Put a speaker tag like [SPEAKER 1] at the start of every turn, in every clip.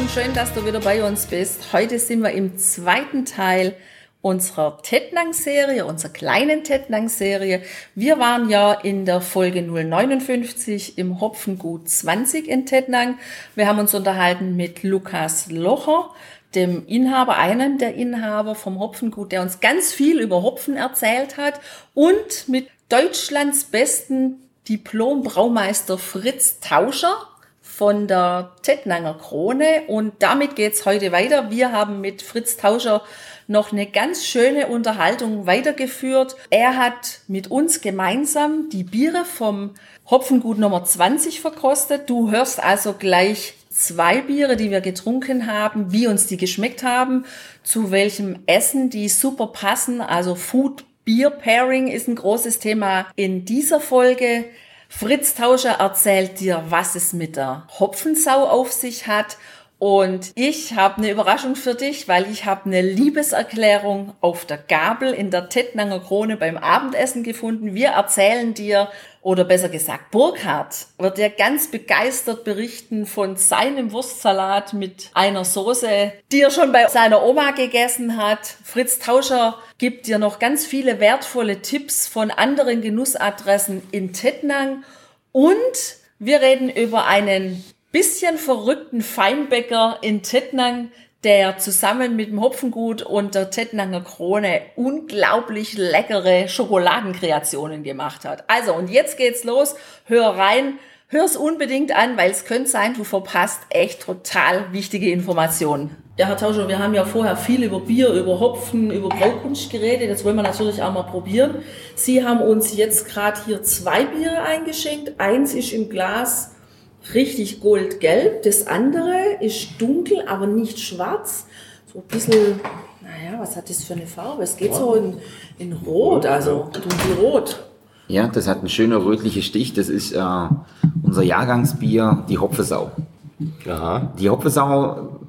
[SPEAKER 1] Und schön, dass du wieder bei uns bist. Heute sind wir im zweiten Teil unserer Tettnang-Serie, unserer kleinen Tettnang-Serie. Wir waren ja in der Folge 059 im Hopfengut 20 in Tettnang. Wir haben uns unterhalten mit Lukas Locher, dem Inhaber, einem der Inhaber vom Hopfengut, der uns ganz viel über Hopfen erzählt hat und mit Deutschlands besten Diplom-Braumeister Fritz Tauscher von der Tettnanger Krone und damit geht's heute weiter. Wir haben mit Fritz Tauscher noch eine ganz schöne Unterhaltung weitergeführt. Er hat mit uns gemeinsam die Biere vom Hopfengut Nummer 20 verkostet. Du hörst also gleich zwei Biere, die wir getrunken haben, wie uns die geschmeckt haben, zu welchem Essen die super passen. Also Food Beer Pairing ist ein großes Thema in dieser Folge. Fritz Tauscher erzählt dir, was es mit der Hopfensau auf sich hat und ich habe eine Überraschung für dich, weil ich habe eine Liebeserklärung auf der Gabel in der Tettnanger Krone beim Abendessen gefunden. Wir erzählen dir, oder besser gesagt, Burkhard wird dir ganz begeistert berichten von seinem Wurstsalat mit einer Soße, die er schon bei seiner Oma gegessen hat. Fritz Tauscher gibt dir noch ganz viele wertvolle Tipps von anderen Genussadressen in Tettnang und wir reden über einen bisschen verrückten Feinbäcker in Tettnang, der zusammen mit dem Hopfengut und der Tettnanger Krone unglaublich leckere Schokoladenkreationen gemacht hat. Also, und jetzt geht's los. Hör rein. Hör's unbedingt an, weil es könnte sein, du verpasst echt total wichtige Informationen. Ja, Herr Tauscher, wir haben ja vorher viel über Bier, über Hopfen, über Braukunst geredet. Das wollen wir natürlich auch mal probieren. Sie haben uns jetzt gerade hier zwei Biere eingeschenkt. Eins ist im Glas richtig goldgelb. Das andere ist dunkel, aber nicht schwarz. So ein bisschen, naja, was hat das für eine Farbe? Es geht so in, in Rot, also dunkelrot.
[SPEAKER 2] Ja, das hat einen schönen rötlichen Stich. Das ist äh, unser Jahrgangsbier, die Hopfesau.
[SPEAKER 3] Aha.
[SPEAKER 2] Die Hopfesau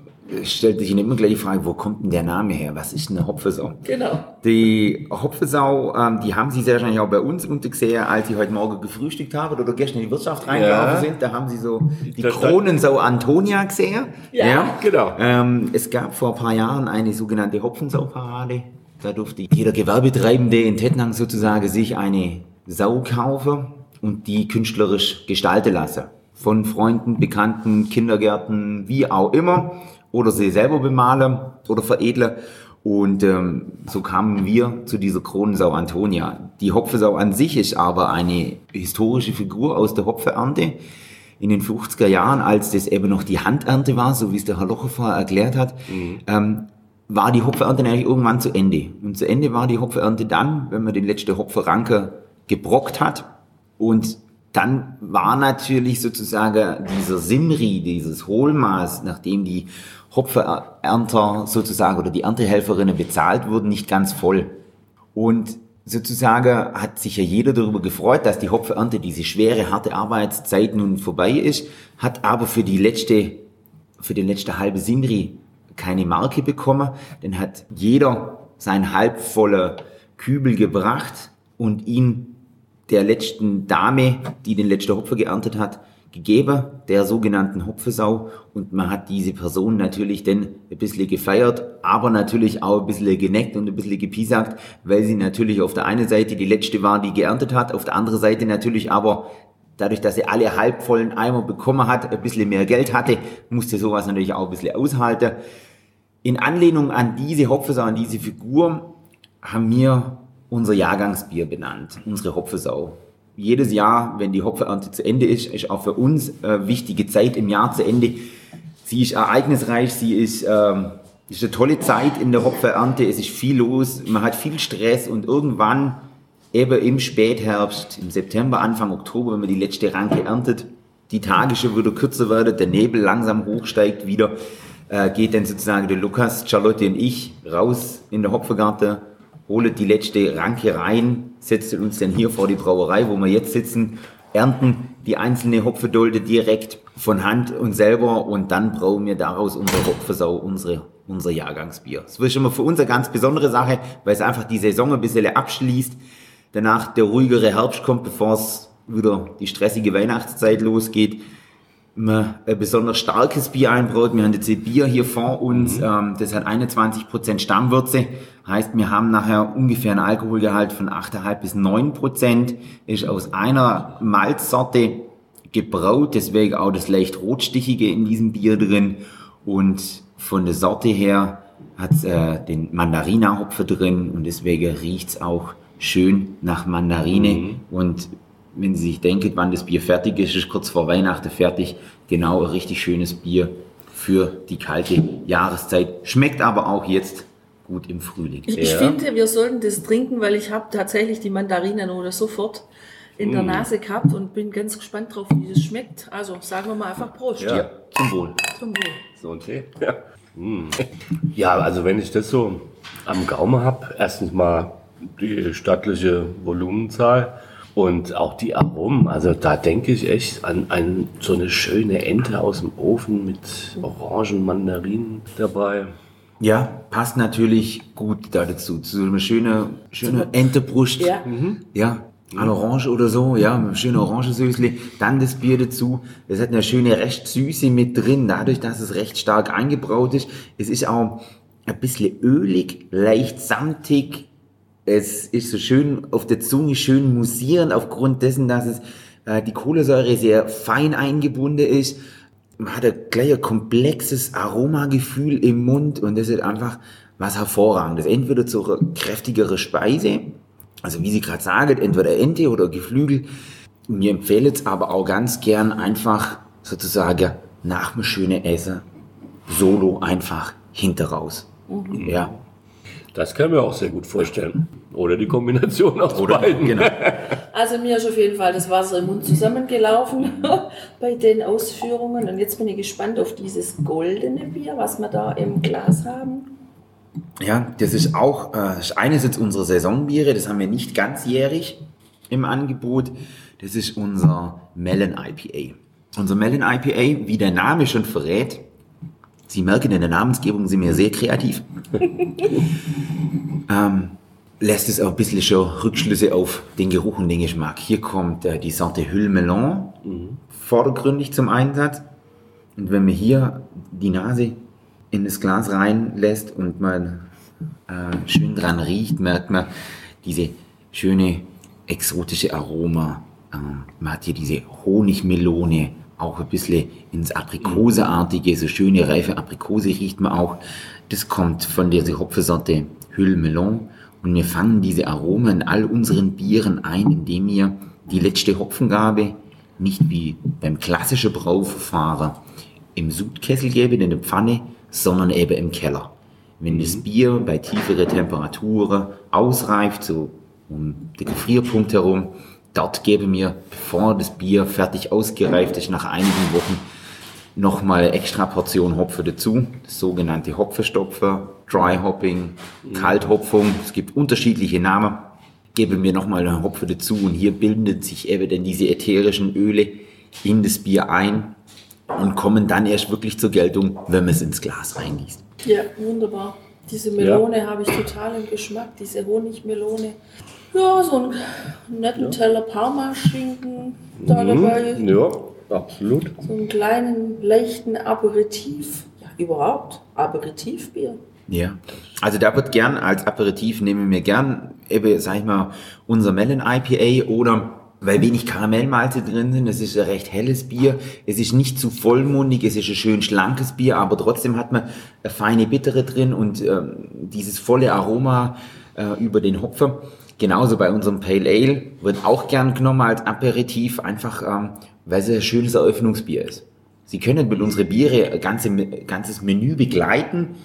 [SPEAKER 2] stellt sich immer gleich die Frage, wo kommt denn der Name her? Was ist eine Hopfesau?
[SPEAKER 1] Genau.
[SPEAKER 2] Die Hopfesau, ähm, die haben Sie sehr wahrscheinlich auch bei uns gesehen, als Sie heute Morgen gefrühstückt haben oder gestern in die Wirtschaft reingelaufen
[SPEAKER 3] Ja.
[SPEAKER 2] sind. Da haben Sie so die
[SPEAKER 3] Das-
[SPEAKER 2] Kronensau Antonia gesehen.
[SPEAKER 1] Ja,
[SPEAKER 3] genau.
[SPEAKER 2] Ähm, es gab vor ein paar Jahren eine sogenannte Hopfensau-Parade. Da durfte jeder Gewerbetreibende in Tettnang sozusagen sich eine Sau kaufen und die künstlerisch gestalten lassen. Von Freunden, Bekannten, Kindergärten, wie auch immer. Oder sie selber bemalen oder veredeln. Und ähm, so kamen wir zu dieser Kronensau Antonia. Die Hopfensau an sich ist aber eine historische Figur aus der Hopfeernte in den 50er Jahren, als das eben noch die Handernte war, so wie es der Herr Locher vorher erklärt hat, ähm, war die Hopfernte eigentlich irgendwann zu Ende. Und zu Ende war die Hopfernte dann, wenn man den letzten Hopferanker gebrockt hat. Und dann war natürlich sozusagen dieser Simri, dieses Hohlmaß, nachdem die Hopferernter sozusagen oder die Erntehelferinnen bezahlt wurden, nicht ganz voll. Und sozusagen hat sich ja jeder darüber gefreut, dass die Hopfernte, diese schwere, harte Arbeitszeit nun vorbei ist, hat aber für die letzte, für den letzte halbe Simri keine Marke bekommen. Dann hat jeder sein halbvoller Kübel gebracht und ihn der letzten Dame, die den letzten Hopfer geerntet hat, gegeben, der sogenannten Hopfesau. Und man hat diese Person natürlich dann ein bisschen gefeiert, aber natürlich auch ein bisschen geneckt und ein bisschen gepiesackt, weil sie natürlich auf der einen Seite die letzte war, die geerntet hat, auf der anderen Seite natürlich aber dadurch, dass sie alle halbvollen Eimer bekommen hat, ein bisschen mehr Geld hatte, musste sowas natürlich auch ein bisschen aushalten. In Anlehnung an diese Hopfesau, an diese Figur, haben wir unser Jahrgangsbier benannt, unsere Hopfesau. Jedes Jahr, wenn die Hopfernte zu Ende ist, ist auch für uns äh, wichtige Zeit im Jahr zu Ende. Sie ist ereignisreich, sie ist, ähm, ist eine tolle Zeit in der Hopfernte, es ist viel los, man hat viel Stress und irgendwann, eben im Spätherbst, im September, Anfang Oktober, wenn man die letzte Ranke erntet, die Tage schon wieder kürzer werden, der Nebel langsam hochsteigt wieder, äh, geht dann sozusagen der Lukas, Charlotte und ich raus in der Hopfengarten, holen die letzte Ranke rein, setzen uns dann hier vor die Brauerei, wo wir jetzt sitzen, ernten die einzelne Hopfendolde direkt von Hand und selber und dann brauen wir daraus unsere Hopfensau, unsere, unser Jahrgangsbier. Das ist schon mal für uns eine ganz besondere Sache, weil es einfach die Saison ein bisschen abschließt. Danach der ruhigere Herbst kommt, bevor es wieder die stressige Weihnachtszeit losgeht man ein besonders starkes Bier einbraut. Wir haben jetzt ein Bier hier vor uns, mhm. ähm, das hat 21% Stammwürze. Heißt, wir haben nachher ungefähr einen Alkoholgehalt von 8,5 bis 9%. Ist aus einer Malzsorte gebraut, deswegen auch das leicht rotstichige in diesem Bier drin. Und von der Sorte her hat es äh, den Mandarina-Hopfer drin und deswegen riecht's auch schön nach Mandarine. Mhm. Und wenn Sie sich denken, wann das Bier fertig ist, ist kurz vor Weihnachten fertig. Genau, ein richtig schönes Bier für die kalte Jahreszeit. Schmeckt aber auch jetzt gut im Frühling.
[SPEAKER 1] Ich, ich finde, wir sollten das trinken, weil ich habe tatsächlich die Mandarinen oder sofort in der mm. Nase gehabt und bin ganz gespannt drauf, wie das schmeckt. Also sagen wir mal einfach Prost.
[SPEAKER 3] Ja, zum Wohl. Zum Wohl. So ein Tee. Ja. Mm. ja, also wenn ich das so am Gaumen habe, erstens mal die stattliche Volumenzahl und auch die Aromen, also da denke ich echt an, an so eine schöne Ente aus dem Ofen mit Orangen, Mandarinen dabei.
[SPEAKER 2] Ja, passt natürlich gut da dazu. So eine schöne, schöne Entebrust. Ja. Mhm. Ja, an Orange oder so, ja, mit schöne Orangensößle. Dann das Bier dazu. Es hat eine schöne recht Süße mit drin, dadurch, dass es recht stark eingebraut ist. Es ist auch ein bisschen ölig, leicht samtig, es ist so schön auf der Zunge schön musierend aufgrund dessen, dass es äh, die Kohlensäure sehr fein eingebunden ist. Man hat ein gleich ein komplexes Aromagefühl im Mund und das ist einfach was hervorragendes. Entweder zu einer kräftigere Speise, also wie Sie gerade sagen, entweder Ente oder Geflügel. Mir empfehle es aber auch ganz gern einfach sozusagen nach dem schönen Essen solo einfach hinter raus. Mhm. Ja.
[SPEAKER 3] Das können wir auch sehr gut vorstellen. Oder die Kombination aus Oder, beiden. Genau.
[SPEAKER 1] Also mir ist auf jeden Fall das Wasser im Mund zusammengelaufen bei den Ausführungen. Und jetzt bin ich gespannt auf dieses goldene Bier, was wir da im Glas haben.
[SPEAKER 2] Ja, das ist auch, äh, das eine ist jetzt unsere Saisonbiere, das haben wir nicht ganzjährig im Angebot. Das ist unser Melon IPA. Unser Melon IPA, wie der Name schon verrät, Sie merken, in der Namensgebung sind wir sehr kreativ. ähm, lässt es auch ein bisschen schon Rückschlüsse auf den Geruch und den Geschmack. Hier kommt äh, die Sorte Hulle Melon mhm. vordergründig zum Einsatz. Und wenn man hier die Nase in das Glas reinlässt und man äh, schön dran riecht, merkt man diese schöne exotische Aroma. Äh, man hat hier diese Honigmelone, auch ein bisschen ins Aprikoseartige, so schöne reife Aprikose riecht man auch. Das kommt von dieser Hopfensorte Hulle Melon. Und wir fangen diese Aromen in all unseren Bieren ein, indem wir die letzte Hopfengabe nicht wie beim klassischen Brauverfahren im Sudkessel geben, in der Pfanne, sondern eben im Keller. Wenn das mhm. Bier bei tieferen Temperaturen ausreift, so um den Gefrierpunkt herum, dort geben wir, bevor das Bier fertig ausgereift ist, nach einigen Wochen nochmal extra Portion Hopfen dazu, das sogenannte Hopfenstopfer, Dry Hopping, Kalthopfung, es gibt unterschiedliche Namen. Geben wir nochmal einen Hopfen dazu und hier bilden sich eben dann diese ätherischen Öle in das Bier ein und kommen dann erst wirklich zur Geltung, wenn man es ins Glas reingießt.
[SPEAKER 1] Ja, wunderbar. Diese Melone ja. habe ich total im Geschmack, diese Honigmelone. Ja, so einen netten ja. Teller Parmaschinken da mhm. dabei.
[SPEAKER 3] Ja, absolut.
[SPEAKER 1] So einen kleinen, leichten Aperitif. Ja, überhaupt. Aperitivbier.
[SPEAKER 2] Ja, also da wird gern als Aperitif nehmen wir gern eben, sag ich mal, unser Melon IPA oder weil wenig Karamellmalze drin sind. Es ist ein recht helles Bier. Es ist nicht zu vollmundig. Es ist ein schön schlankes Bier, aber trotzdem hat man eine feine Bittere drin und ähm, dieses volle Aroma äh, über den Hopfer. Genauso bei unserem Pale Ale wird auch gern genommen als Aperitif, einfach ähm, weil es ein schönes Eröffnungsbier ist. Sie können mit unseren Biere ein ganze, ganzes Menü begleiten.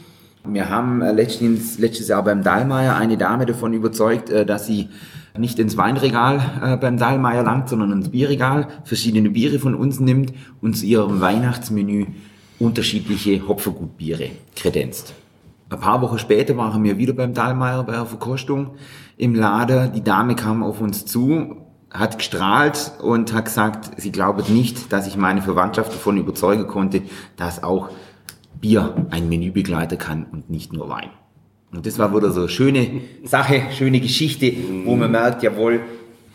[SPEAKER 2] Wir haben äh, letztens, letztes Jahr beim Dahlmeier eine Dame davon überzeugt, äh, dass sie nicht ins Weinregal äh, beim Dahlmeier langt, sondern ins Bierregal, verschiedene Biere von uns nimmt und zu ihrem Weihnachtsmenü unterschiedliche Hopfergutbiere kredenzt. Ein paar Wochen später waren wir wieder beim Dahlmeier bei der Verkostung im Laden. Die Dame kam auf uns zu, hat gestrahlt und hat gesagt, sie glaubt nicht, dass ich meine Verwandtschaft davon überzeugen konnte, dass auch Bier ein Menü kann und nicht nur Wein. Und das war wieder so eine schöne Sache, schöne Geschichte, wo man merkt, jawohl,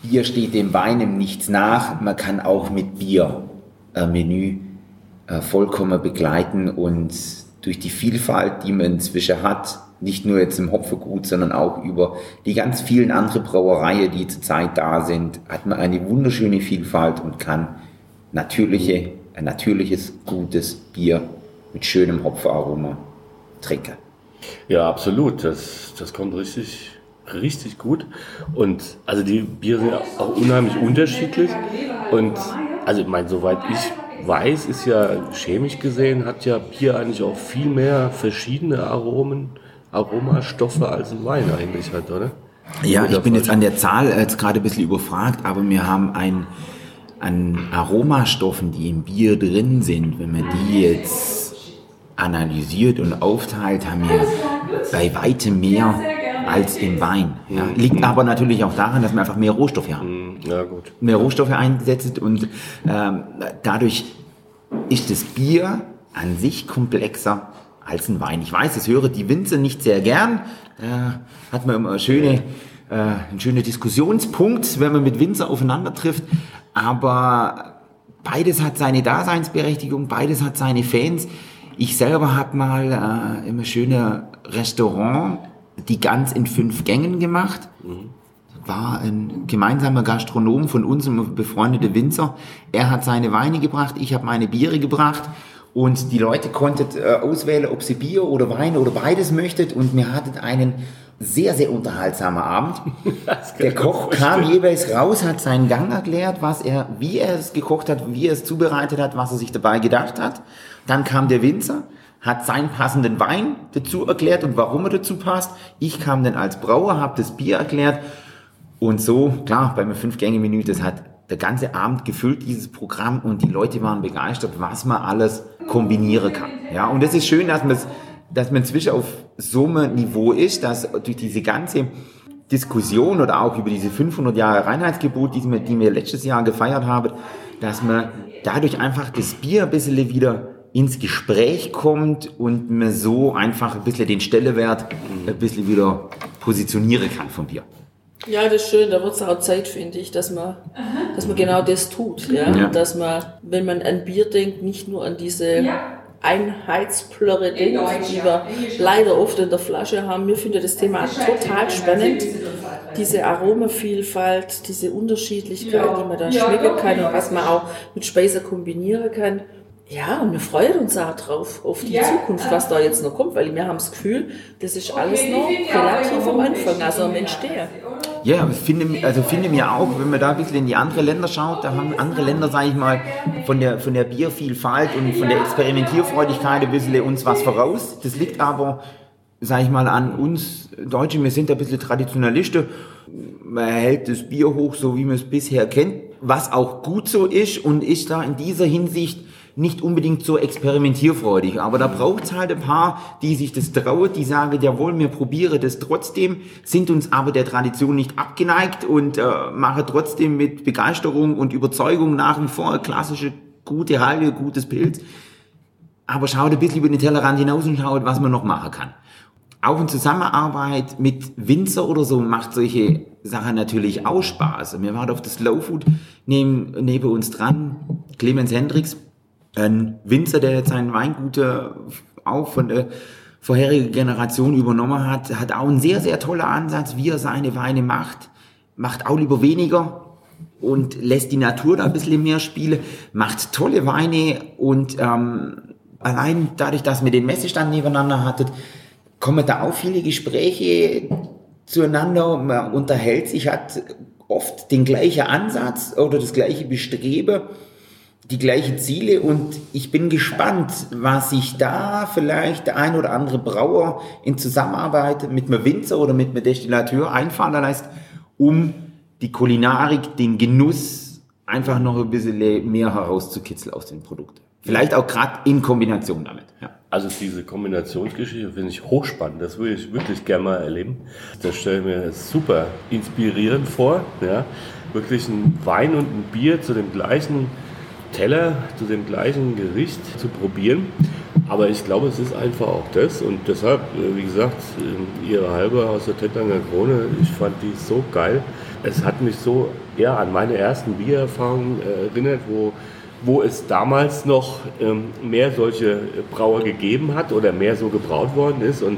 [SPEAKER 2] Bier steht dem Wein im Nichts nach. Man kann auch mit Bier ein Menü äh, vollkommen begleiten und durch die Vielfalt, die man inzwischen hat, nicht nur jetzt im Hopfergut, sondern auch über die ganz vielen anderen Brauereien, die zurzeit da sind, hat man eine wunderschöne Vielfalt und kann natürliche, ein natürliches, gutes Bier mit schönem Hopfenaroma trinken.
[SPEAKER 3] Ja, absolut. Das, das kommt richtig, richtig gut. Und also die Biere sind auch unheimlich unterschiedlich. Und also ich meine, soweit ich weiß, ist ja chemisch gesehen, hat ja Bier eigentlich auch viel mehr verschiedene Aromen, Aromastoffe als ein Wein eigentlich hat, oder?
[SPEAKER 2] Ja, ich bin jetzt an der Zahl jetzt gerade ein bisschen überfragt, aber wir haben ein, an Aromastoffen, die im Bier drin sind, wenn man die jetzt analysiert und aufteilt, haben wir bei weitem mehr als im Wein. Ja. Liegt aber natürlich auch daran, dass wir einfach mehr Rohstoffe haben.
[SPEAKER 3] Mhm. Ja, gut.
[SPEAKER 2] Mehr Rohstoffe eingesetzt und ähm, dadurch ist das Bier an sich komplexer als ein Wein. Ich weiß, das höre die Winzer nicht sehr gern. Äh, hat man immer schöne, äh, einen schönen Diskussionspunkt, wenn man mit Winzer aufeinander trifft. Aber beides hat seine Daseinsberechtigung, beides hat seine Fans. Ich selber habe mal äh, immer schöne Restaurant, die ganz in fünf Gängen gemacht. Mhm. War ein gemeinsamer Gastronom von uns, ein befreundeter Winzer. Er hat seine Weine gebracht, ich habe meine Biere gebracht. Und die Leute konnten äh, auswählen, ob sie Bier oder Wein oder beides möchtet. Und wir hatten einen sehr, sehr unterhaltsamer Abend. Der Koch kam jeweils raus, hat seinen Gang erklärt, was er, wie er es gekocht hat, wie er es zubereitet hat, was er sich dabei gedacht hat. Dann kam der Winzer, hat seinen passenden Wein dazu erklärt und warum er dazu passt. Ich kam dann als Brauer, habe das Bier erklärt und so, klar, beim Fünf-Gänge-Menü, das hat der ganze Abend gefüllt, dieses Programm und die Leute waren begeistert, was man alles kombinieren kann. Ja, und es ist schön, dass man dass man inzwischen auf so einem Niveau ist, dass durch diese ganze Diskussion oder auch über diese 500 Jahre Reinheitsgebot, die wir, die wir letztes Jahr gefeiert haben, dass man dadurch einfach das Bier ein bisschen wieder ins Gespräch kommt und man so einfach ein bisschen den Stellewert ein bisschen wieder positionieren kann vom Bier.
[SPEAKER 1] Ja, das ist schön, da wird es auch Zeit, finde ich, dass man, dass man genau das tut. Ja? ja? Dass man, wenn man an Bier denkt, nicht nur an diese ja. Einheitsplörre denkt, die wir leider oft in der Flasche haben. Mir finde das Thema total spannend. Diese Aromavielfalt, diese Unterschiedlichkeit, die man da schmecken kann und was man auch mit Speise kombinieren kann. Ja, und wir freuen uns auch drauf, auf die ja. Zukunft, was da jetzt noch kommt, weil wir haben das Gefühl, das ist alles noch relativ am Anfang, also am Entstehen.
[SPEAKER 2] Ja, finde, also finde mir auch, wenn man da ein bisschen in die anderen Länder schaut, da haben andere Länder, sage ich mal, von der, von der Biervielfalt und von der Experimentierfreudigkeit ein bisschen uns was voraus. Das liegt aber, sage ich mal, an uns Deutschen, wir sind ein bisschen Traditionalisten. Man hält das Bier hoch, so wie man es bisher kennt, was auch gut so ist und ist da in dieser Hinsicht nicht unbedingt so experimentierfreudig, aber da braucht es halt ein paar, die sich das trauen, die sagen, jawohl, wir probieren das trotzdem, sind uns aber der Tradition nicht abgeneigt und äh, machen trotzdem mit Begeisterung und Überzeugung nach wie vor klassische, gute Halbe, gutes Pilz. Aber schaut ein bisschen über den Tellerrand hinaus und schaut, was man noch machen kann. Auch in Zusammenarbeit mit Winzer oder so macht solche Sachen natürlich auch Spaß. Wir waren auf das Slow Food neben, neben uns dran, Clemens Hendricks, ein Winzer, der jetzt sein Weingut auch von der vorherigen Generation übernommen hat, hat auch einen sehr, sehr toller Ansatz, wie er seine Weine macht. Macht auch lieber weniger und lässt die Natur da ein bisschen mehr spielen, macht tolle Weine und ähm, allein dadurch, dass wir den Messestand nebeneinander hattet, kommen da auch viele Gespräche zueinander, man unterhält sich, hat oft den gleichen Ansatz oder das gleiche Bestreben die gleichen Ziele und ich bin gespannt, was sich da vielleicht der ein oder andere Brauer in Zusammenarbeit mit einem Winzer oder mit einem Destillateur einfallen lässt, um die Kulinarik, den Genuss einfach noch ein bisschen mehr herauszukitzeln aus den Produkten. Vielleicht auch gerade in Kombination damit. Ja.
[SPEAKER 3] Also diese Kombinationsgeschichte finde ich hochspannend. Das würde ich wirklich gerne mal erleben. Das stelle ich mir super inspirierend vor. Ja. Wirklich ein Wein und ein Bier zu dem gleichen Teller, zu dem gleichen Gericht zu probieren. Aber ich glaube, es ist einfach auch das. Und deshalb, äh, wie gesagt, äh, ihre halbe aus der Tettanger Krone, ich fand die so geil. Es hat mich so eher an meine ersten Biererfahrungen äh, erinnert, wo wo es damals noch ähm, mehr solche Brauer gegeben hat oder mehr so gebraut worden ist. Und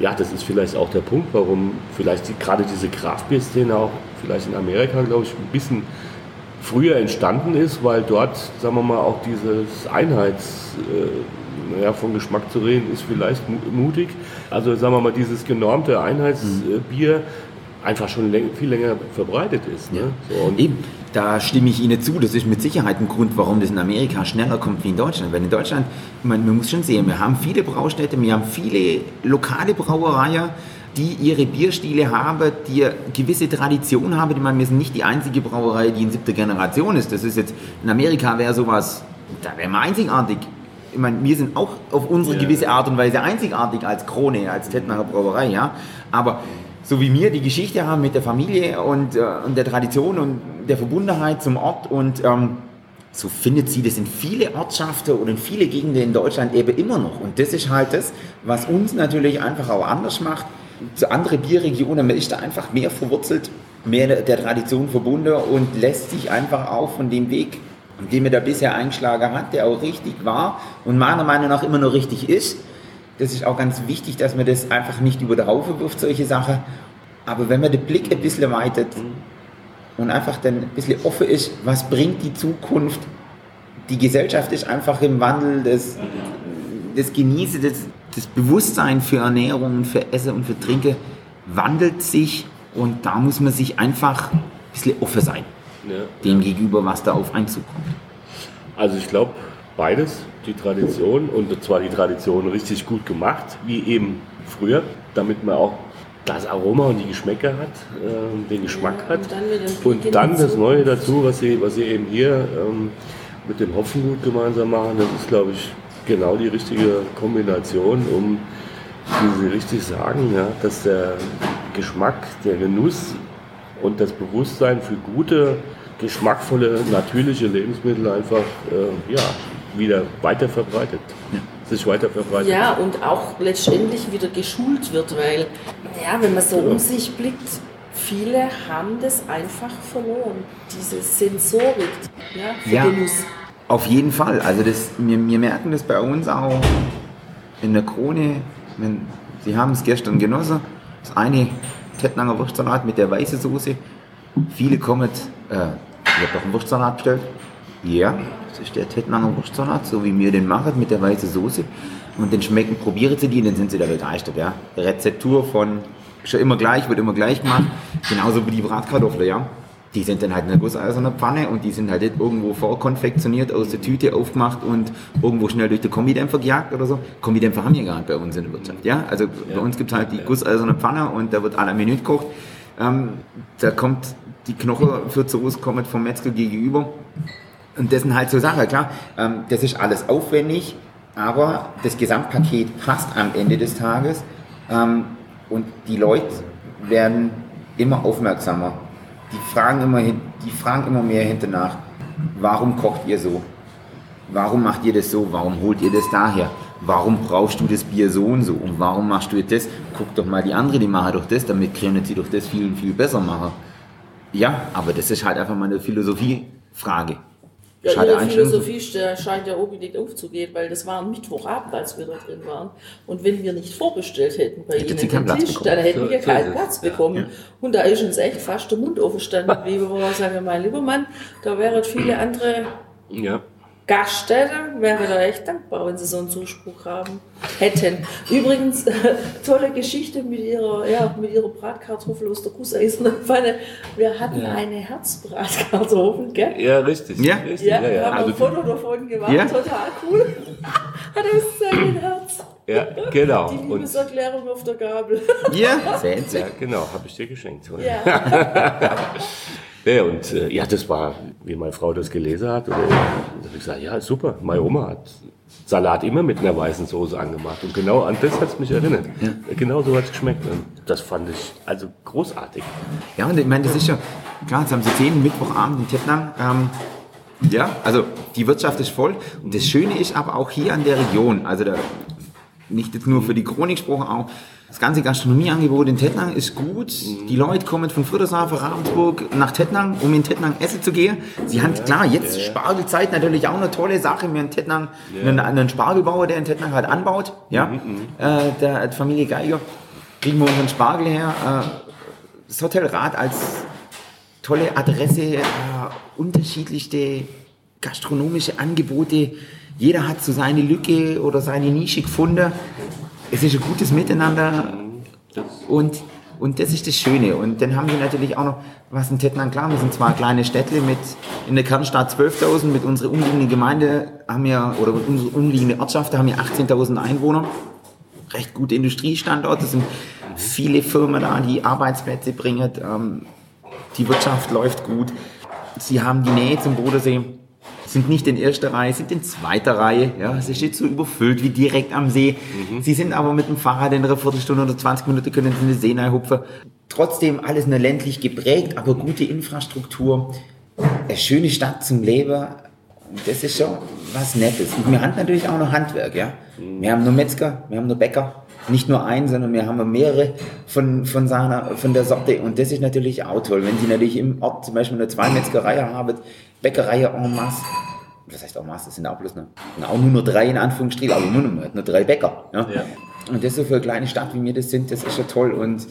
[SPEAKER 3] ja, das ist vielleicht auch der Punkt, warum vielleicht die, gerade diese Kraftbier-Szene auch vielleicht in Amerika, glaube ich, ein bisschen früher entstanden ist, weil dort, sagen wir mal, auch dieses Einheits, äh, naja, von Geschmack zu reden, ist vielleicht mutig. Also sagen wir mal, dieses genormte Einheitsbier einfach schon viel länger verbreitet ist. Ne?
[SPEAKER 2] So, Eben, da stimme ich Ihnen zu. Das ist mit Sicherheit ein Grund, warum das in Amerika schneller kommt wie in Deutschland. Weil in Deutschland, ich meine, man muss schon sehen, wir haben viele Braustädte, wir haben viele lokale Brauereien, die ihre Bierstile haben, die eine gewisse Tradition haben. Ich meine, wir sind nicht die einzige Brauerei, die in siebter Generation ist. Das ist jetzt, in Amerika wäre sowas, da wären wir einzigartig. Ich meine, wir sind auch auf unsere gewisse Art und Weise einzigartig als Krone, als Tettnanger Brauerei, ja. Aber so wie wir die Geschichte haben mit der Familie und, äh, und der Tradition und der Verbundenheit zum Ort und ähm, so findet sie das in viele Ortschaften und in viele Gegenden in Deutschland eben immer noch. Und das ist halt das, was uns natürlich einfach auch anders macht. Zu anderen Bierregionen, man ist da einfach mehr verwurzelt, mehr der Tradition verbunden und lässt sich einfach auch von dem Weg, den man da bisher eingeschlagen hat, der auch richtig war und meiner Meinung nach immer noch richtig ist, das ist auch ganz wichtig, dass man das einfach nicht über den Haufen wirft, solche Sachen. Aber wenn man den Blick ein bisschen weitet und einfach dann ein bisschen offen ist, was bringt die Zukunft? Die Gesellschaft ist einfach im Wandel, das, das Genießen, das, das Bewusstsein für Ernährung, für Essen und für Trinken wandelt sich und da muss man sich einfach ein bisschen offen sein, ja. dem gegenüber, was da auf einen zukommt.
[SPEAKER 3] Also ich glaube, beides, die Tradition und zwar die Tradition richtig gut gemacht, wie eben früher, damit man auch das Aroma und die Geschmäcker hat, äh, den Geschmack ja, hat. Und dann, und dann das Neue dazu, was sie, was sie eben hier ähm, mit dem Hopfengut gemeinsam machen, das ist, glaube ich, genau die richtige Kombination, um, wie Sie richtig sagen, ja, dass der Geschmack, der Genuss und das Bewusstsein für gute, geschmackvolle, natürliche Lebensmittel einfach äh, ja, wieder weiter verbreitet. Ja. Sich weiter verbreitet.
[SPEAKER 1] Ja, und auch letztendlich wieder geschult wird, weil, ja, wenn man so ja. um sich blickt, viele haben das einfach verloren, diese Sensorik ja, für
[SPEAKER 2] ja, Genuss. Auf jeden Fall. Also das, wir, wir merken das bei uns auch in der Krone. Wenn, Sie haben es gestern genossen. Das eine Tettnanger Wurstsalat mit der weißen Soße. Viele kommen, äh, ich habe doch einen Wurstsalat bestellt. Ja, das ist der Tettnanger Wurstsalat, so wie wir den machen, mit der weißen Soße. Und den schmecken, probieren Sie die, dann sind Sie da begeistert. Ja. Rezeptur von, schon immer gleich, wird immer gleich gemacht. Genauso wie die Bratkartoffeln, ja. Die sind dann halt in einer gusseisernen Pfanne und die sind halt nicht irgendwo vorkonfektioniert, aus der Tüte aufgemacht und irgendwo schnell durch den Kombidämpfer gejagt oder so. Kombidämpfer haben wir gar nicht bei uns in der Wirtschaft, ja. Also ja. bei uns gibt es halt die gusseiserne Pfanne und da wird à la Minute gekocht. Ähm, da kommt die Knochen für Soße kommt vom Metzger gegenüber und das sind halt so Sachen, klar, ähm, das ist alles aufwendig, aber das Gesamtpaket passt am Ende des Tages ähm, und die Leute werden immer aufmerksamer. Die fragen immer, die fragen immer mehr hinter warum kocht ihr so? Warum macht ihr das so? Warum holt ihr das daher? Warum brauchst du das Bier so und so? Und warum machst du das? Guck doch mal die andere, die machen doch das, damit können sie doch das viel, viel besser machen. Ja, aber das ist halt einfach mal eine Philosophiefrage.
[SPEAKER 1] Ja, Schade ihre Philosophie scheint ja unbedingt aufzugehen, weil das war am Mittwochabend, als wir da drin waren. Und wenn wir nicht vorbestellt hätten bei Ihnen den Tisch, dann hätten wir keinen Platz bekommen. Ja. Und da ist uns echt fast der Mund aufgestanden, wie wir sagen, mein lieber Mann, da wären viele andere ja. Gaststätte wäre da echt dankbar, wenn sie so einen Zuspruch haben hätten. Übrigens, äh, tolle Geschichte mit ihrer, ja, mit ihrer Bratkartoffel aus der Gusseisernen Pfanne. Wir hatten ja. eine Herzbratkartoffel, gell?
[SPEAKER 3] Ja, richtig.
[SPEAKER 1] Ja, richtig. Ja, ja, ja. haben also ein Foto davon gemacht, ja. total cool. Hat es sein Herz.
[SPEAKER 3] Ja, genau.
[SPEAKER 1] Die Liebeserklärung auf der Gabel.
[SPEAKER 3] Ja, ja genau, habe ich dir geschenkt. Ja. Ja, und äh, ja, das war, wie meine Frau das gelesen hat. Und dann habe ich gesagt, ja, super. Meine Oma hat Salat immer mit einer weißen Soße angemacht. Und genau an das hat es mich erinnert. Ja. Genau so hat es geschmeckt. Und das fand ich also großartig.
[SPEAKER 2] Ja, und ich meine, das ist ja, klar, jetzt haben sie zehn Mittwochabend in Vietnam. Ähm, ja, also die Wirtschaft ist voll. Und das Schöne ist aber auch hier an der Region, also da, nicht jetzt nur für die Chronik gesprochen, auch das ganze Gastronomieangebot in Tettnang ist gut. Die Leute kommen von Friedrichshafen, Ravensburg nach Tettnang, um in Tettnang essen zu gehen. Sie haben, klar, jetzt Spargelzeit natürlich auch eine tolle Sache. Wir haben in Tettnang einen, einen Spargelbauer, der in Tettnang halt anbaut. Ja, mhm, mhm. äh, der Familie Geiger. Kriegen wir unseren Spargel her. Äh, das Hotel Rad als tolle Adresse, äh, unterschiedlichste gastronomische Angebote. Jeder hat so seine Lücke oder seine Nische gefunden es ist ein gutes Miteinander und, und das ist das Schöne. Und dann haben wir natürlich auch noch, was in Tettnang klar, wir sind zwar kleine Städte mit, in der Kernstadt 12.000, mit unserer umliegenden Gemeinde haben wir, oder unsere umliegende Ortschaft, haben wir 18.000 Einwohner. Recht gute Industriestandorte, es sind viele Firmen da, die Arbeitsplätze bringen. Ähm, die Wirtschaft läuft gut. Sie haben die Nähe zum Bodensee sind nicht in erster Reihe, sind in zweiter Reihe. Ja, es steht so überfüllt wie direkt am See. Mhm. Sie sind aber mit dem Fahrrad in einer Viertelstunde oder 20 Minuten können Sie in den See hupfen. Trotzdem alles nur ländlich geprägt, aber gute Infrastruktur. Eine schöne Stadt zum Leben. Das ist schon was Nettes. Und wir haben natürlich auch noch Handwerk. Ja? Mhm. Wir haben nur Metzger, wir haben nur Bäcker. Nicht nur einen, sondern wir haben mehrere von, von, seiner, von der Sorte. Und das ist natürlich auch toll. Wenn Sie natürlich im Ort zum Beispiel eine zwei Metzgerei haben, Bäckerei en masse. Was heißt en masse? Das sind auch bloß noch, auch nur, nur drei in Anführungsstrichen, aber nur, nur, nur drei Bäcker. Ja? ja? Und das so für eine kleine Stadt, wie wir das sind, das ist ja toll. Und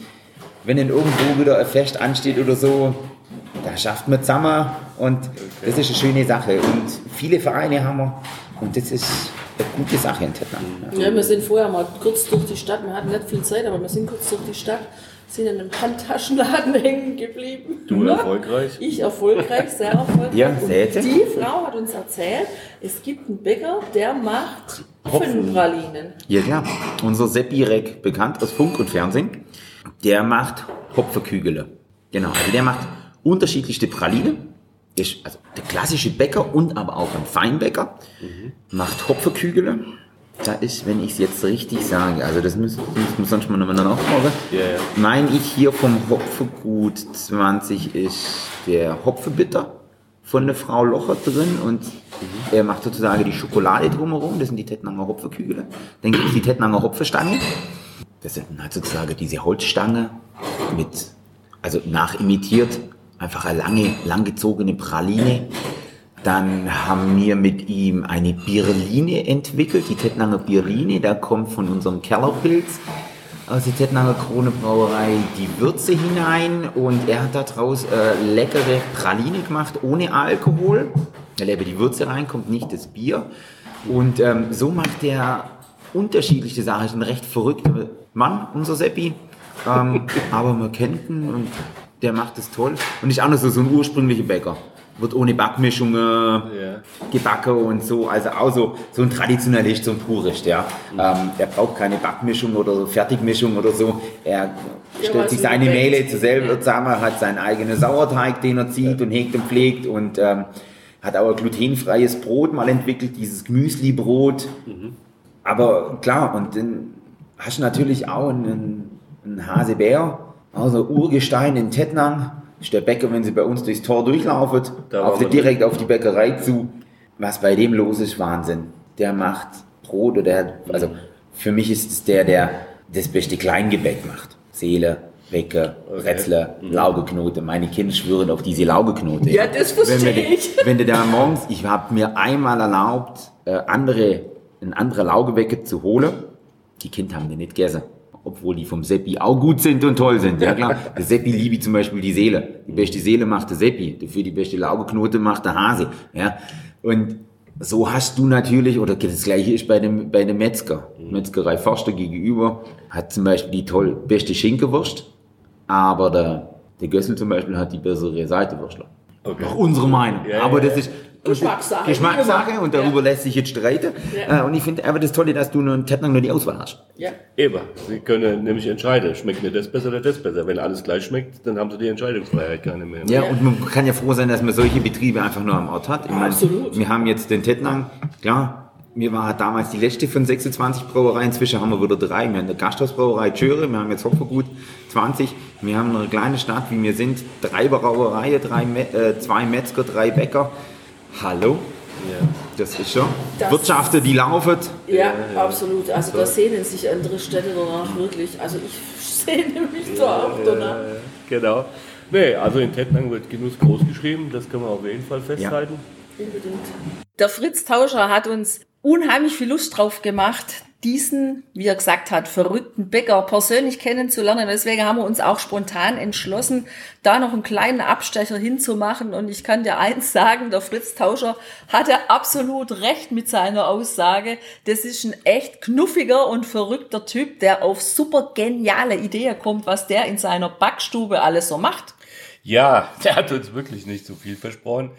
[SPEAKER 2] wenn dann irgendwo wieder ein Fest ansteht oder so, da schafft man zusammen und das ist eine schöne Sache. Und viele Vereine haben wir und das ist eine gute Sache in Tettnang.
[SPEAKER 1] Ja. ja, wir sind vorher mal kurz durch die Stadt, wir hatten nicht viel Zeit, aber wir sind kurz durch die Stadt sind in einem Handtaschenladen hängen geblieben.
[SPEAKER 3] Du ja? erfolgreich?
[SPEAKER 1] Ich erfolgreich, sehr erfolgreich.
[SPEAKER 2] Ja, seht
[SPEAKER 1] Die Frau hat uns erzählt, es gibt einen Bäcker, der macht Hopfenpralinen.
[SPEAKER 2] Ja, klar. Unser Seppi Reck, bekannt aus Funk und Fernsehen, der macht Hopferkügele. Genau, also der macht unterschiedlichste Pralinen. Also der klassische Bäcker und aber auch ein Feinbäcker mhm. macht Hopferkügele da ist, wenn ich es jetzt richtig sage, also das müssen wir sonst mal nochmal nachfragen. Ja, ja. Meine ich hier vom Hopfegut 20 ist der Hopfebitter von der Frau Locher drin und mhm. er macht sozusagen die Schokolade drumherum, das sind die Tettnanger Hopfekügel. Dann gibt es die Tettnanger Hopfestange. Das sind halt sozusagen diese Holzstange mit, also nachimitiert, einfach eine lange, langgezogene Praline dann haben wir mit ihm eine Birline entwickelt, die Tettnanger Birline. Da kommt von unserem Kellerpilz aus der Tettnanger Krone Brauerei die Würze hinein und er hat daraus äh, leckere Praline gemacht ohne Alkohol. Da läbe die Würze rein, kommt nicht das Bier. Und ähm, so macht er unterschiedliche Sachen. Ist ein recht verrückter Mann, unser Seppi. Ähm, aber man kennt ihn und der macht es toll. Und ist auch noch so, so ein ursprünglicher Bäcker wird ohne Backmischungen ja. gebacken und so. Also auch so, so ein Traditionalist, so ein Purist, ja. Mhm. Ähm, er braucht keine Backmischung oder Fertigmischung oder so. Er ja, stellt sich seine Mehle zu selber zusammen, hat seinen eigenen Sauerteig, den er zieht und hegt und pflegt und ähm, hat auch ein glutenfreies Brot mal entwickelt, dieses Gemüsli-Brot. Mhm. Aber klar, und dann hast du natürlich auch einen, einen Hasebär, also Urgestein in Tettnang ist der Bäcker, wenn sie bei uns durchs Tor durchlaufen, auf die, direkt auf die Bäckerei zu. Was bei dem los ist, Wahnsinn. Der macht Brot oder der, also für mich ist es der, der das beste Kleingebäck macht. Seele, Bäcker, okay. Rätzler, mhm. Laugeknote. Meine Kinder schwören auf diese Laugeknote.
[SPEAKER 1] Ja, das verstehe ich.
[SPEAKER 2] Wenn du da morgens, ich habe mir einmal erlaubt, äh, andere, ein anderer Laugebäcker zu holen. Die Kinder haben die nicht gegessen obwohl die vom Seppi auch gut sind und toll sind. Ja klar, der Seppi liebe zum Beispiel die Seele. Die beste Seele macht der Seppi, dafür die beste Laubeknote macht der Hase. Ja, und so hast du natürlich, oder das gleiche ist bei dem, bei dem Metzger. Metzgerei Forster gegenüber hat zum Beispiel die toll beste Schinkewurst, aber der, der Gössel zum Beispiel hat die bessere Seitewürstler. Okay. Nach unserer Meinung. Ja, aber das ist,
[SPEAKER 1] Geschmackssache.
[SPEAKER 2] Geschmackssache und darüber ja. lässt sich jetzt streiten. Ja. Äh, und ich finde aber das Tolle, dass du nur einen Tettnang nur die Auswahl hast.
[SPEAKER 3] Ja. Eben. Sie können nämlich entscheiden, schmeckt mir das besser oder das besser. Wenn alles gleich schmeckt, dann haben sie die Entscheidungsfreiheit keine mehr.
[SPEAKER 2] Ja, ja. und man kann ja froh sein, dass man solche Betriebe einfach nur am Ort hat. Ich meine,
[SPEAKER 1] Absolut.
[SPEAKER 2] Wir haben jetzt den Tettnang, klar, wir waren damals die letzte von 26 Brauereien. Inzwischen haben wir wieder drei. Wir haben eine Gasthausbrauerei Tschöre, wir haben jetzt Hopfergut 20. Wir haben eine kleine Stadt, wie wir sind, drei Brauereien, drei, äh, zwei Metzger, drei Bäcker. Hallo? Ja. Das ist schon. Das Wirtschaften, die laufen.
[SPEAKER 1] Ja, ja, absolut. Also so. da sehnen sich andere Städte danach wirklich. Also ich sehne mich da auch danach.
[SPEAKER 3] Genau. Nee, also in Tettnang wird Genuss groß geschrieben, das können wir auf jeden Fall festhalten.
[SPEAKER 1] Unbedingt. Der Fritz Tauscher hat uns unheimlich viel Lust drauf gemacht, diesen, wie er gesagt hat, verrückten Bäcker persönlich kennenzulernen. Deswegen haben wir uns auch spontan entschlossen, da noch einen kleinen Abstecher hinzumachen. Und ich kann dir eins sagen, der Fritz Tauscher hatte absolut recht mit seiner Aussage. Das ist ein echt knuffiger und verrückter Typ, der auf super geniale Ideen kommt, was der in seiner Backstube alles so macht.
[SPEAKER 3] Ja, der hat uns wirklich nicht so viel versprochen.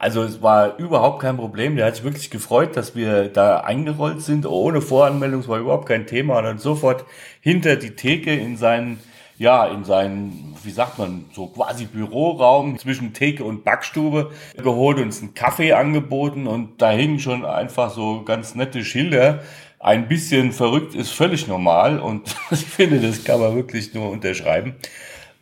[SPEAKER 3] Also es war überhaupt kein Problem. Der hat sich wirklich gefreut, dass wir da eingerollt sind, ohne Voranmeldung. Es war überhaupt kein Thema. Und dann sofort hinter die Theke in seinen, ja, in seinen, wie sagt man, so quasi Büroraum zwischen Theke und Backstube geholt und uns einen Kaffee angeboten. Und da hingen schon einfach so ganz nette Schilder. Ein bisschen verrückt ist völlig normal. Und ich finde, das kann man wirklich nur unterschreiben.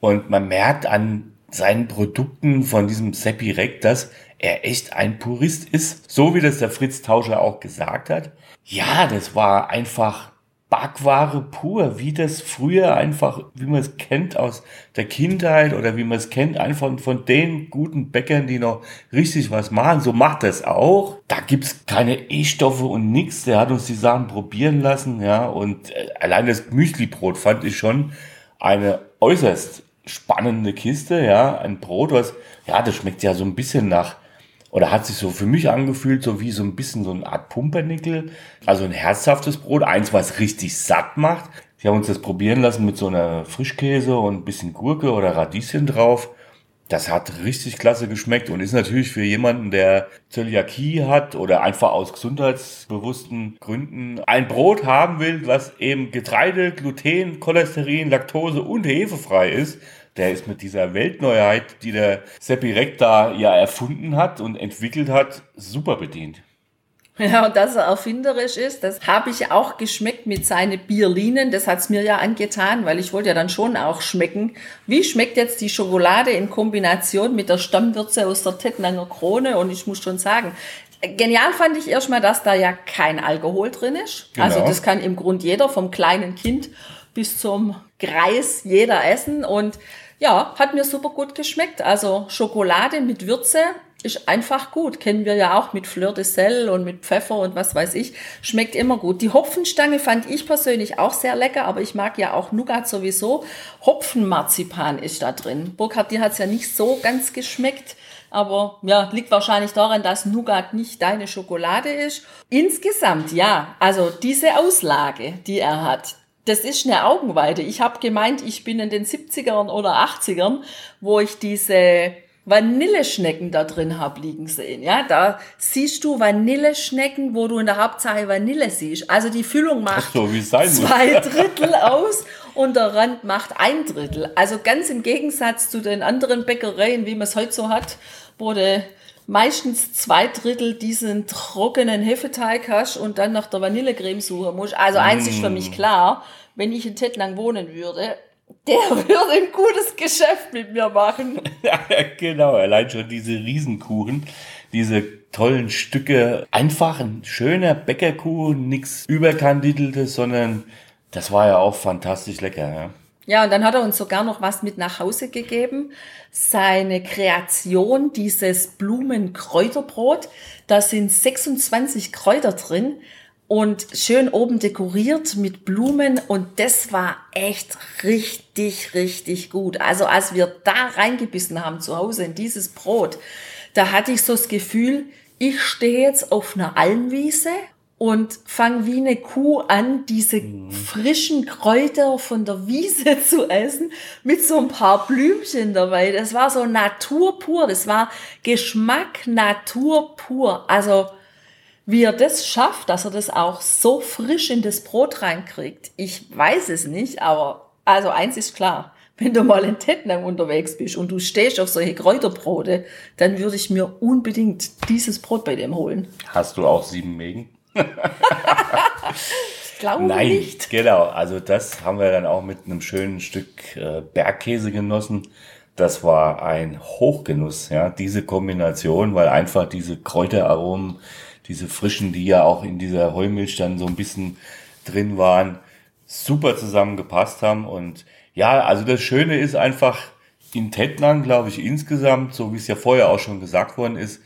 [SPEAKER 3] Und man merkt an seinen Produkten von diesem Seppi Rec, dass er echt ein Purist ist, so wie das der Fritz Tauscher auch gesagt hat. Ja, das war einfach Backware pur, wie das früher einfach, wie man es kennt aus der Kindheit oder wie man es kennt einfach von den guten Bäckern, die noch richtig was machen. So macht das auch. Da gibt's keine E-Stoffe und nix. Der hat uns die Sachen probieren lassen, ja. Und äh, allein das Müslibrot fand ich schon eine äußerst spannende Kiste, ja. Ein Brot, was, ja, das schmeckt ja so ein bisschen nach oder hat sich so für mich angefühlt, so wie so ein bisschen so eine Art Pumpernickel. Also ein herzhaftes Brot, eins, was richtig satt macht. Wir haben uns das probieren lassen mit so einer Frischkäse und ein bisschen Gurke oder Radieschen drauf. Das hat richtig klasse geschmeckt und ist natürlich für jemanden, der Zöliakie hat oder einfach aus gesundheitsbewussten Gründen ein Brot haben will, was eben Getreide, Gluten, Cholesterin, Laktose und hefefrei ist, der ist mit dieser Weltneuheit, die der Seppi Recta ja erfunden hat und entwickelt hat, super bedient.
[SPEAKER 1] Ja, und dass er erfinderisch ist, das habe ich auch geschmeckt mit seinen Bierlinen. Das hat's mir ja angetan, weil ich wollte ja dann schon auch schmecken. Wie schmeckt jetzt die Schokolade in Kombination mit der Stammwürze aus der Tettnanger Krone? Und ich muss schon sagen, genial fand ich erstmal, dass da ja kein Alkohol drin ist. Genau. Also das kann im Grund jeder, vom kleinen Kind bis zum Greis, jeder essen. Und ja, hat mir super gut geschmeckt. Also Schokolade mit Würze ist einfach gut. Kennen wir ja auch mit Fleur de Sel und mit Pfeffer und was weiß ich. Schmeckt immer gut. Die Hopfenstange fand ich persönlich auch sehr lecker, aber ich mag ja auch Nougat sowieso. Hopfenmarzipan ist da drin. Burkhard, dir hat's ja nicht so ganz geschmeckt. Aber ja, liegt wahrscheinlich daran, dass Nougat nicht deine Schokolade ist. Insgesamt, ja, also diese Auslage, die er hat, das ist eine Augenweide. Ich habe gemeint, ich bin in den 70ern oder 80ern, wo ich diese Vanilleschnecken da drin hab liegen sehen. Ja, da siehst du Vanilleschnecken, wo du in der Hauptsache Vanille siehst. Also die Füllung macht
[SPEAKER 3] so,
[SPEAKER 1] zwei Drittel aus und der Rand macht ein Drittel. Also ganz im Gegensatz zu den anderen Bäckereien, wie man es heute so hat, wo du meistens zwei Drittel diesen trockenen Hefeteig hast und dann nach der Vanillecreme suchen musst. Also eins mm. ist für mich mm. klar, wenn ich in Tettnang wohnen würde, der würde ein gutes Geschäft mit mir machen.
[SPEAKER 3] ja, genau, allein schon diese Riesenkuchen, diese tollen Stücke. Einfach ein schöner Bäckerkuchen, nichts überkandideltes, sondern das war ja auch fantastisch lecker. Ja.
[SPEAKER 1] Ja, und dann hat er uns sogar noch was mit nach Hause gegeben. Seine Kreation, dieses Blumenkräuterbrot. Da sind 26 Kräuter drin und schön oben dekoriert mit Blumen und das war echt richtig, richtig gut. Also als wir da reingebissen haben zu Hause in dieses Brot, da hatte ich so das Gefühl, ich stehe jetzt auf einer Almwiese und fange wie eine Kuh an, diese frischen Kräuter von der Wiese zu essen, mit so ein paar Blümchen dabei. Das war so Natur pur, das war Geschmack Natur pur. Also, wie er das schafft, dass er das auch so frisch in das Brot reinkriegt, ich weiß es nicht, aber also eins ist klar. Wenn du mal in Tettnang unterwegs bist und du stehst auf solche Kräuterbrote, dann würde ich mir unbedingt dieses Brot bei dem holen.
[SPEAKER 3] Hast du auch sieben Mägen?
[SPEAKER 1] Ich glaube
[SPEAKER 3] Nein,
[SPEAKER 1] nicht.
[SPEAKER 3] genau. Also das haben wir dann auch mit einem schönen Stück äh, Bergkäse genossen. Das war ein Hochgenuss, ja, diese Kombination, weil einfach diese Kräuteraromen, diese frischen, die ja auch in dieser Heumilch dann so ein bisschen drin waren, super zusammengepasst haben. Und ja, also das Schöne ist einfach in Tettnang, glaube ich, insgesamt, so wie es ja vorher auch schon gesagt worden ist,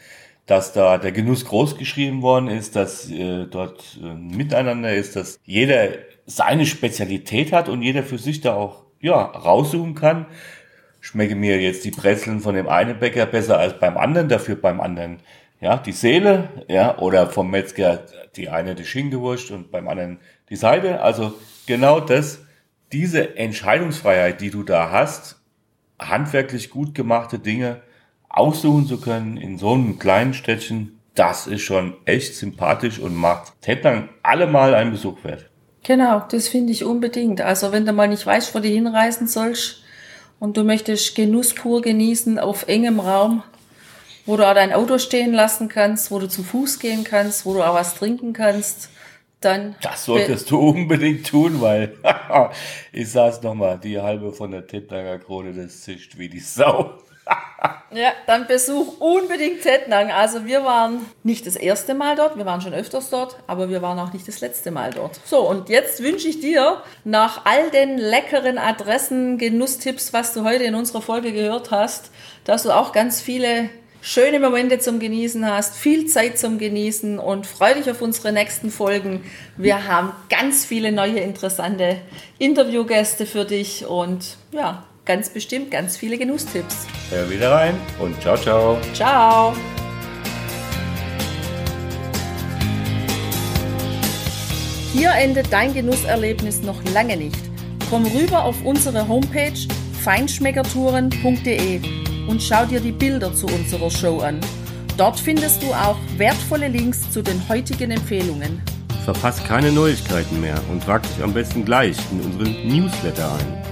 [SPEAKER 3] dass da der Genuss groß geschrieben worden ist, dass äh, dort äh, miteinander ist, dass jeder seine Spezialität hat und jeder für sich da auch ja raussuchen kann. Schmecke mir jetzt die Brezeln von dem einen Bäcker besser als beim anderen, dafür beim anderen ja die Seele, ja oder vom Metzger die eine die Schinkenwurst und beim anderen die Seite. Also genau das, diese Entscheidungsfreiheit, die du da hast, handwerklich gut gemachte Dinge aussuchen zu können in so einem kleinen Städtchen, das ist schon echt sympathisch und macht Tettnang allemal einen Besuch wert.
[SPEAKER 1] Genau, das finde ich unbedingt. Also wenn du mal nicht weißt, wo du hinreisen sollst und du möchtest Genuss pur genießen auf engem Raum, wo du auch dein Auto stehen lassen kannst, wo du zu Fuß gehen kannst, wo du auch was trinken kannst, dann...
[SPEAKER 3] Das solltest du unbedingt tun, weil ich sag's nochmal, die halbe von der Tettnanger Krone, das zischt wie die Sau.
[SPEAKER 1] Ja, dann besuch unbedingt Tettnang. Also wir waren nicht das erste Mal dort, wir waren schon öfters dort, aber wir waren auch nicht das letzte Mal dort. So, und jetzt wünsche ich dir nach all den leckeren Adressen, Genusstipps, was du heute in unserer Folge gehört hast, dass du auch ganz viele schöne Momente zum Genießen hast, viel Zeit zum Genießen und freu dich auf unsere nächsten Folgen. Wir haben ganz viele neue interessante Interviewgäste für dich und ja, ganz bestimmt ganz viele Genusstipps.
[SPEAKER 3] Hör wieder rein und ciao, ciao.
[SPEAKER 1] Ciao. Hier endet dein Genusserlebnis noch lange nicht. Komm rüber auf unsere Homepage feinschmeckertouren.de und schau dir die Bilder zu unserer Show an. Dort findest du auch wertvolle Links zu den heutigen Empfehlungen.
[SPEAKER 3] Verpass keine Neuigkeiten mehr und trag dich am besten gleich in unseren Newsletter ein.